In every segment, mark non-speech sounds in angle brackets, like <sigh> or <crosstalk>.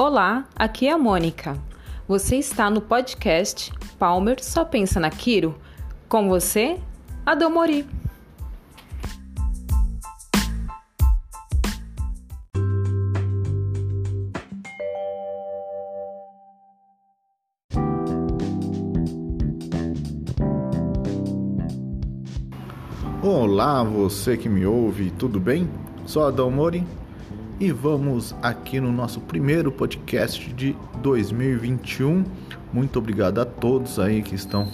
Olá, aqui é a Mônica. Você está no podcast Palmer Só Pensa na Quiro? Com você, Adão Mori. Olá, você que me ouve, tudo bem? Sou Adão Mori e vamos aqui no nosso primeiro podcast de 2021. Muito obrigado a todos aí que estão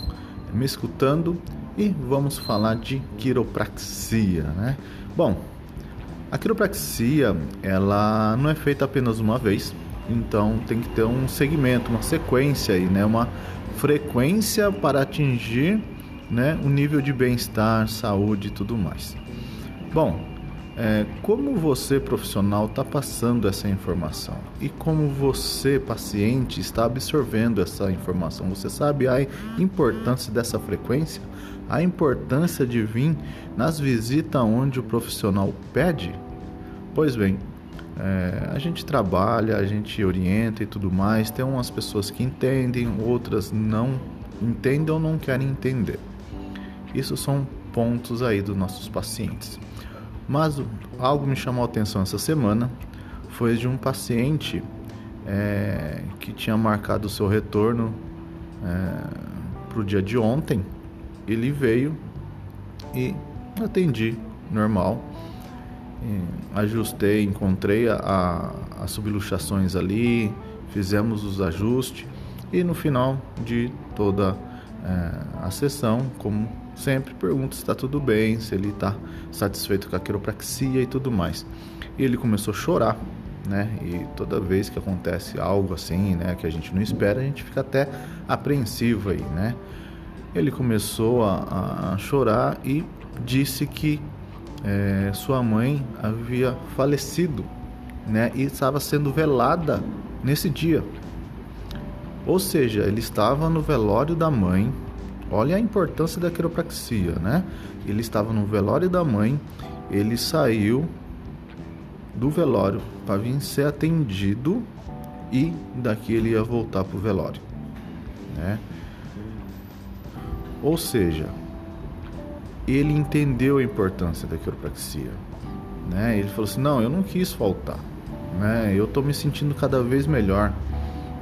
me escutando e vamos falar de quiropraxia, né? Bom, a quiropraxia ela não é feita apenas uma vez, então tem que ter um segmento, uma sequência aí, né? Uma frequência para atingir né, o nível de bem-estar, saúde e tudo mais. Bom, é, como você profissional está passando essa informação e como você paciente está absorvendo essa informação? Você sabe a importância dessa frequência, a importância de vir nas visitas onde o profissional pede? Pois bem, é, a gente trabalha, a gente orienta e tudo mais. Tem umas pessoas que entendem, outras não entendem ou não querem entender. Isso são pontos aí dos nossos pacientes. Mas algo me chamou a atenção essa semana foi de um paciente é, que tinha marcado o seu retorno é, para o dia de ontem. Ele veio e atendi normal. E ajustei, encontrei as subluxações ali, fizemos os ajustes e no final de toda é, a sessão, como sempre pergunto se está tudo bem, se ele está satisfeito com a quiropraxia e tudo mais. E ele começou a chorar, né? E toda vez que acontece algo assim, né, que a gente não espera, a gente fica até apreensivo aí, né? Ele começou a, a chorar e disse que é, sua mãe havia falecido, né? E estava sendo velada nesse dia. Ou seja, ele estava no velório da mãe, Olha a importância da quiropraxia, né? Ele estava no velório da mãe, ele saiu do velório para vir ser atendido e daqui ele ia voltar para o velório, né? Ou seja, ele entendeu a importância da quiropraxia, né? Ele falou assim: não, eu não quis faltar, né? Eu estou me sentindo cada vez melhor,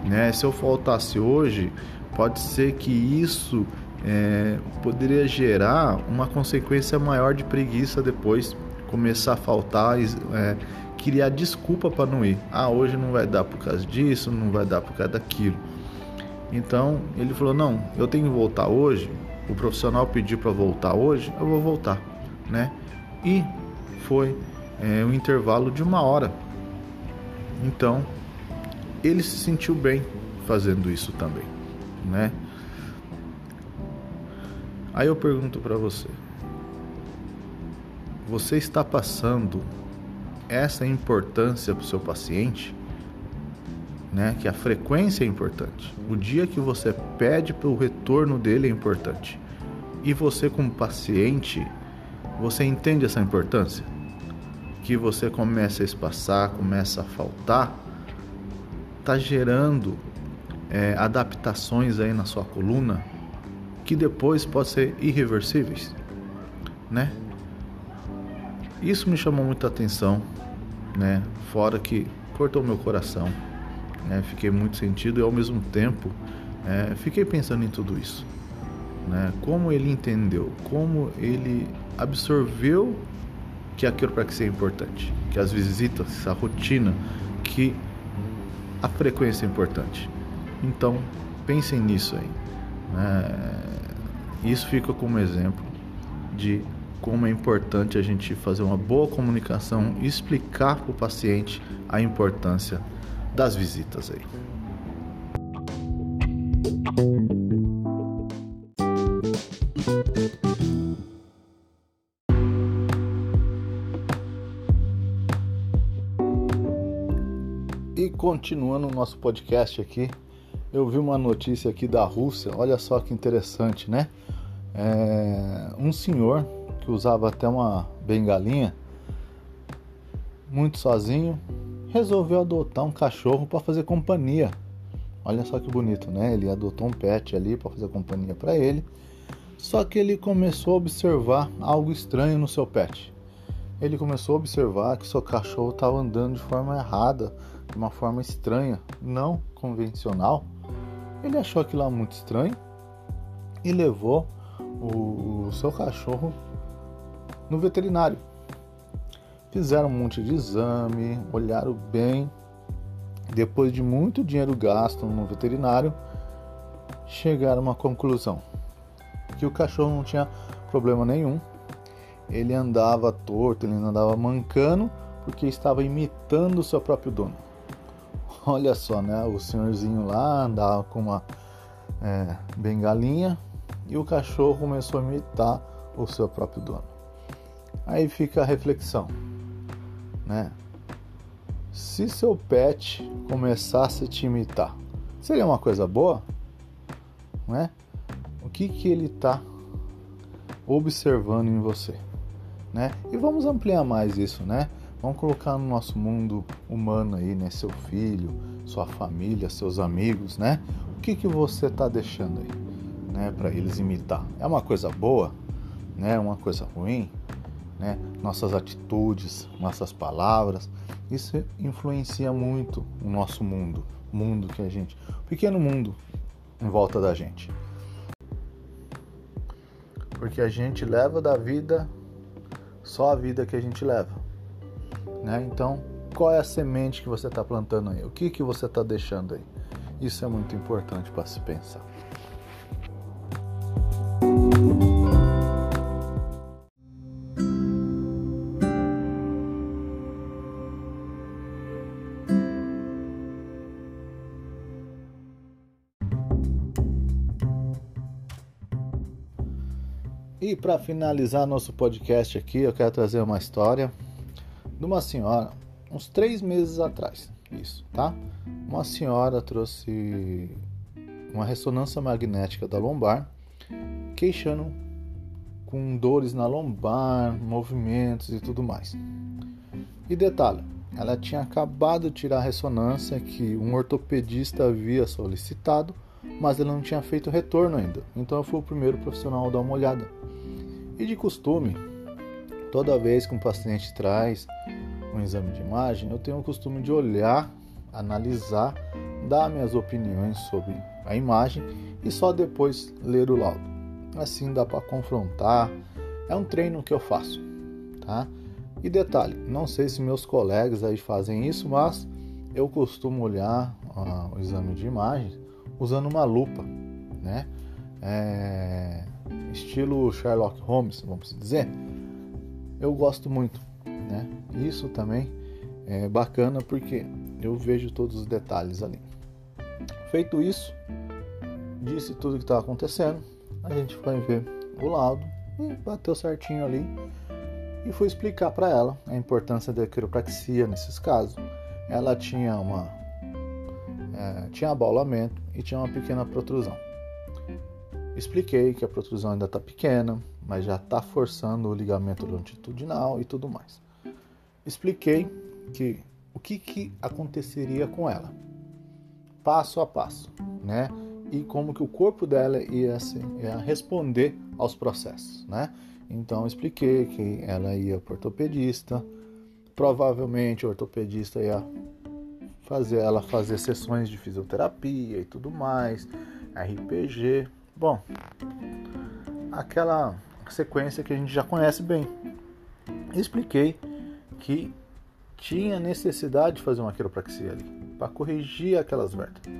né? Se eu faltasse hoje, pode ser que isso é, poderia gerar uma consequência maior de preguiça depois, começar a faltar, é, criar desculpa para não ir. Ah, hoje não vai dar por causa disso, não vai dar por causa daquilo. Então ele falou: não, eu tenho que voltar hoje. O profissional pediu para voltar hoje, eu vou voltar, né? E foi é, um intervalo de uma hora. Então ele se sentiu bem fazendo isso também, né? Aí eu pergunto para você: você está passando essa importância para o seu paciente? Né? Que a frequência é importante. O dia que você pede para o retorno dele é importante. E você, como paciente, você entende essa importância? Que você começa a espaçar, começa a faltar, está gerando é, adaptações aí na sua coluna que depois pode ser irreversíveis, né? Isso me chamou muita atenção, né? Fora que cortou meu coração, né? Fiquei muito sentido e ao mesmo tempo é, fiquei pensando em tudo isso, né? Como ele entendeu, como ele absorveu que a quiropraxia é importante, que as visitas, a rotina, que a frequência é importante. Então pensem nisso aí. Né? Isso fica como exemplo de como é importante a gente fazer uma boa comunicação e explicar para o paciente a importância das visitas aí. E continuando o nosso podcast aqui, eu vi uma notícia aqui da Rússia, olha só que interessante, né? É, um senhor que usava até uma bengalinha, muito sozinho, resolveu adotar um cachorro para fazer companhia. Olha só que bonito, né? Ele adotou um pet ali para fazer companhia para ele. Só que ele começou a observar algo estranho no seu pet. Ele começou a observar que seu cachorro estava andando de forma errada, de uma forma estranha, não convencional. Ele achou aquilo lá muito estranho e levou o, o seu cachorro no veterinário. Fizeram um monte de exame, olharam bem. Depois de muito dinheiro gasto no veterinário, chegaram a uma conclusão: que o cachorro não tinha problema nenhum. Ele andava torto, ele andava mancando porque estava imitando o seu próprio dono. <laughs> Olha só, né? O senhorzinho lá andava com uma é, bengalinha e o cachorro começou a imitar o seu próprio dono. Aí fica a reflexão, né? Se seu pet começasse a te imitar, seria uma coisa boa, né? O que que ele está observando em você, né? E vamos ampliar mais isso, né? Vamos colocar no nosso mundo humano aí, né? Seu filho, sua família, seus amigos, né? O que que você está deixando aí? né, para eles imitar. É uma coisa boa, né, uma coisa ruim, né? Nossas atitudes, nossas palavras, isso influencia muito o nosso mundo, o mundo que a gente, pequeno mundo em volta da gente. Porque a gente leva da vida só a vida que a gente leva, né? Então, qual é a semente que você está plantando aí? O que que você está deixando aí? Isso é muito importante para se pensar. E para finalizar nosso podcast aqui, eu quero trazer uma história de uma senhora, uns três meses atrás, isso, tá? Uma senhora trouxe uma ressonância magnética da lombar, queixando com dores na lombar, movimentos e tudo mais. E detalhe, ela tinha acabado de tirar a ressonância que um ortopedista havia solicitado, mas ela não tinha feito retorno ainda. Então eu fui o primeiro profissional a dar uma olhada. E de costume, toda vez que um paciente traz um exame de imagem, eu tenho o costume de olhar, analisar, dar minhas opiniões sobre a imagem e só depois ler o laudo. Assim dá para confrontar. É um treino que eu faço, tá? E detalhe, não sei se meus colegas aí fazem isso, mas eu costumo olhar uh, o exame de imagem usando uma lupa, né? É, estilo Sherlock Holmes, vamos dizer, eu gosto muito, né? Isso também é bacana porque eu vejo todos os detalhes ali. Feito isso, disse tudo o que estava acontecendo, a gente foi ver o laudo e bateu certinho ali e fui explicar para ela a importância da quiropraxia nesses casos. Ela tinha uma é, tinha abaulamento e tinha uma pequena protrusão. Expliquei que a protrusão ainda está pequena, mas já está forçando o ligamento longitudinal e tudo mais. Expliquei que o que, que aconteceria com ela, passo a passo, né? E como que o corpo dela ia, assim, ia responder aos processos, né? Então expliquei que ela ia para ortopedista, provavelmente o ortopedista ia fazer ela fazer sessões de fisioterapia e tudo mais, RPG, Bom, aquela sequência que a gente já conhece bem. Expliquei que tinha necessidade de fazer uma quiropraxia ali para corrigir aquelas vértebras.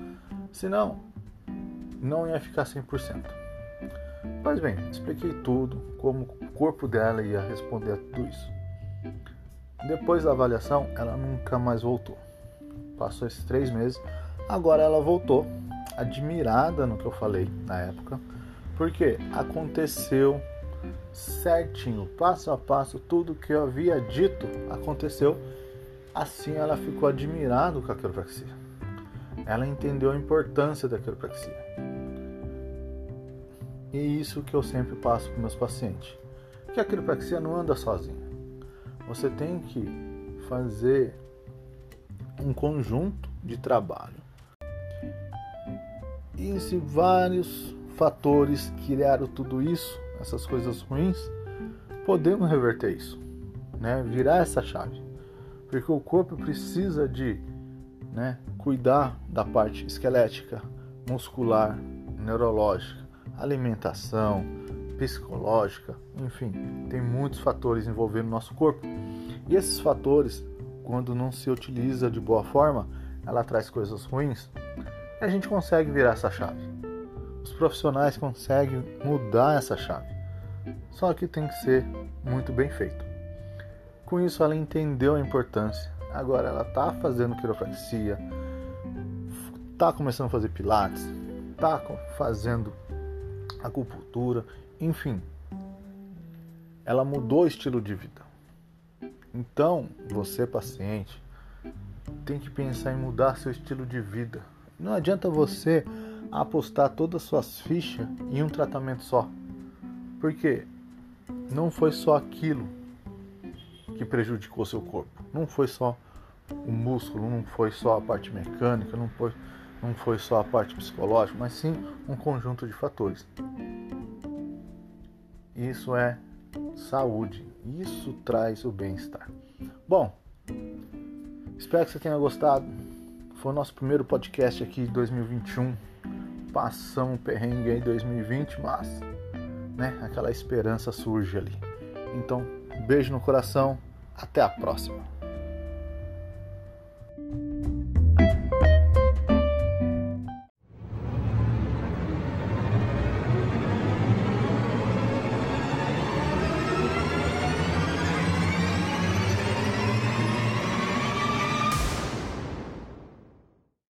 Senão, não ia ficar 100%. Pois bem, expliquei tudo, como o corpo dela ia responder a tudo isso. Depois da avaliação, ela nunca mais voltou. Passou esses três meses, agora ela voltou admirada no que eu falei na época, porque aconteceu certinho, passo a passo, tudo que eu havia dito aconteceu. Assim ela ficou admirada com a quiropraxia. Ela entendeu a importância da quiropraxia. E isso que eu sempre passo para meus pacientes. Que a quiropraxia não anda sozinha. Você tem que fazer um conjunto de trabalho. E se vários fatores criaram tudo isso, essas coisas ruins, podemos reverter isso, né? Virar essa chave. Porque o corpo precisa de, né, cuidar da parte esquelética, muscular, neurológica, alimentação, psicológica, enfim, tem muitos fatores envolvendo o nosso corpo. E esses fatores, quando não se utiliza de boa forma, ela traz coisas ruins. E a gente consegue virar essa chave. Os profissionais conseguem mudar essa chave. Só que tem que ser muito bem feito. Com isso, ela entendeu a importância. Agora ela está fazendo quiropraxia, está começando a fazer pilates, está fazendo acupuntura, enfim. Ela mudou o estilo de vida. Então, você paciente tem que pensar em mudar seu estilo de vida. Não adianta você apostar todas as suas fichas em um tratamento só. Porque não foi só aquilo que prejudicou seu corpo. Não foi só o músculo, não foi só a parte mecânica, não foi não foi só a parte psicológica, mas sim um conjunto de fatores. Isso é saúde, isso traz o bem-estar. Bom, espero que você tenha gostado. Foi o nosso primeiro podcast aqui de 2021. Passamos um perrengue em 2020, mas né, aquela esperança surge ali. Então, beijo no coração, até a próxima.